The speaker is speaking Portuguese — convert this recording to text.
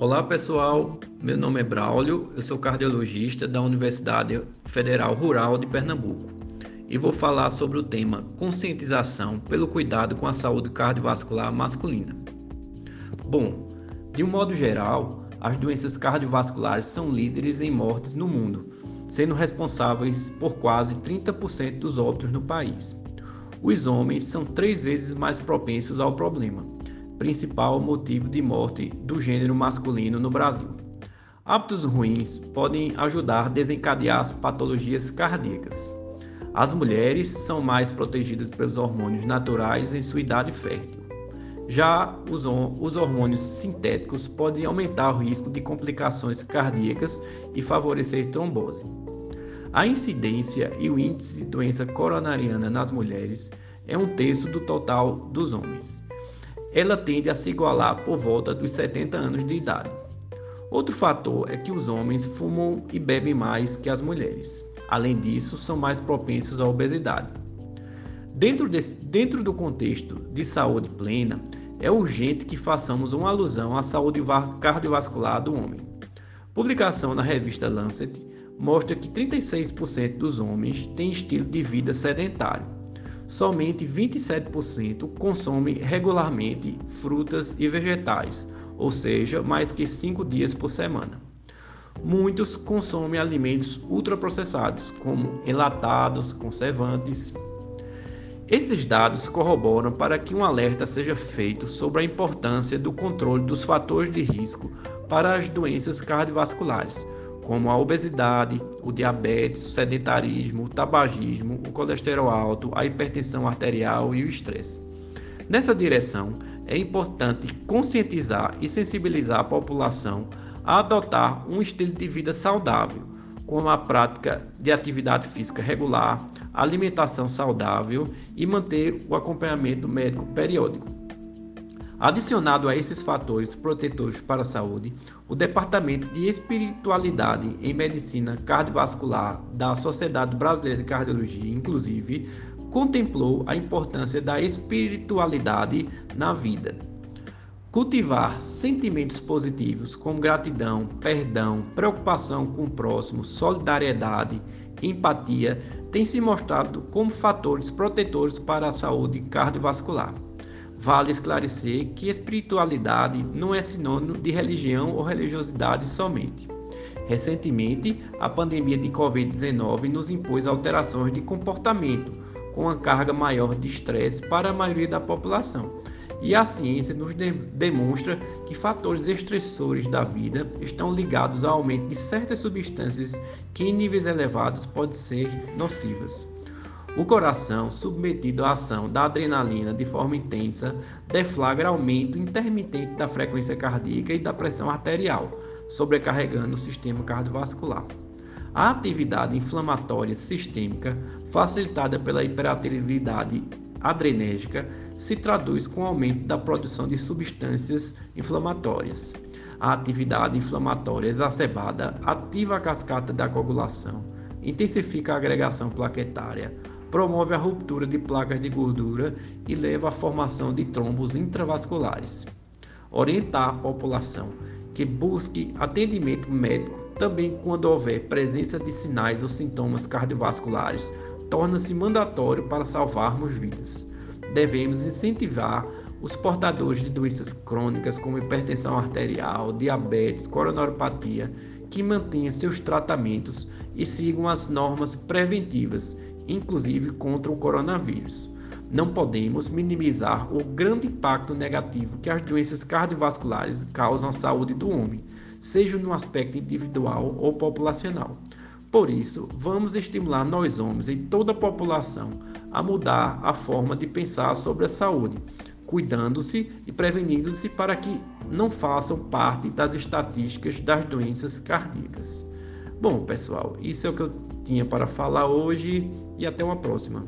Olá pessoal, meu nome é Braulio, eu sou cardiologista da Universidade Federal Rural de Pernambuco e vou falar sobre o tema conscientização pelo cuidado com a saúde cardiovascular masculina. Bom, de um modo geral, as doenças cardiovasculares são líderes em mortes no mundo, sendo responsáveis por quase 30% dos óbitos no país. Os homens são três vezes mais propensos ao problema principal motivo de morte do gênero masculino no Brasil. Hábitos ruins podem ajudar a desencadear as patologias cardíacas. As mulheres são mais protegidas pelos hormônios naturais em sua idade fértil. Já os, os hormônios sintéticos podem aumentar o risco de complicações cardíacas e favorecer trombose. A incidência e o índice de doença coronariana nas mulheres é um terço do total dos homens ela tende a se igualar por volta dos 70 anos de idade. Outro fator é que os homens fumam e bebem mais que as mulheres. Além disso, são mais propensos à obesidade. Dentro, dentro do contexto de saúde plena, é urgente que façamos uma alusão à saúde cardiovascular do homem. Publicação na revista Lancet mostra que 36% dos homens têm estilo de vida sedentário somente 27% consome regularmente frutas e vegetais, ou seja, mais que 5 dias por semana. Muitos consomem alimentos ultraprocessados, como enlatados, conservantes. Esses dados corroboram para que um alerta seja feito sobre a importância do controle dos fatores de risco para as doenças cardiovasculares, como a obesidade, o diabetes, o sedentarismo, o tabagismo, o colesterol alto, a hipertensão arterial e o estresse. Nessa direção, é importante conscientizar e sensibilizar a população a adotar um estilo de vida saudável, como a prática de atividade física regular, alimentação saudável e manter o acompanhamento médico periódico. Adicionado a esses fatores protetores para a saúde, o Departamento de Espiritualidade em Medicina Cardiovascular da Sociedade Brasileira de Cardiologia, inclusive, contemplou a importância da espiritualidade na vida. Cultivar sentimentos positivos como gratidão, perdão, preocupação com o próximo, solidariedade, empatia, tem se mostrado como fatores protetores para a saúde cardiovascular. Vale esclarecer que espiritualidade não é sinônimo de religião ou religiosidade somente. Recentemente, a pandemia de Covid-19 nos impôs alterações de comportamento, com uma carga maior de estresse para a maioria da população. E a ciência nos de demonstra que fatores estressores da vida estão ligados ao aumento de certas substâncias que, em níveis elevados, podem ser nocivas. O coração, submetido à ação da adrenalina de forma intensa, deflagra aumento intermitente da frequência cardíaca e da pressão arterial, sobrecarregando o sistema cardiovascular. A atividade inflamatória sistêmica, facilitada pela hiperatividade adrenérgica, se traduz com aumento da produção de substâncias inflamatórias. A atividade inflamatória exacerbada ativa a cascata da coagulação, intensifica a agregação plaquetária, promove a ruptura de placas de gordura e leva à formação de trombos intravasculares. Orientar a população que busque atendimento médico também quando houver presença de sinais ou sintomas cardiovasculares torna-se mandatório para salvarmos vidas. Devemos incentivar os portadores de doenças crônicas como hipertensão arterial, diabetes, coronariopatia, que mantenham seus tratamentos e sigam as normas preventivas inclusive contra o coronavírus. Não podemos minimizar o grande impacto negativo que as doenças cardiovasculares causam à saúde do homem, seja no aspecto individual ou populacional. Por isso, vamos estimular nós homens e toda a população a mudar a forma de pensar sobre a saúde, cuidando-se e prevenindo-se para que não façam parte das estatísticas das doenças cardíacas. Bom, pessoal, isso é o que eu tinha para falar hoje e até uma próxima.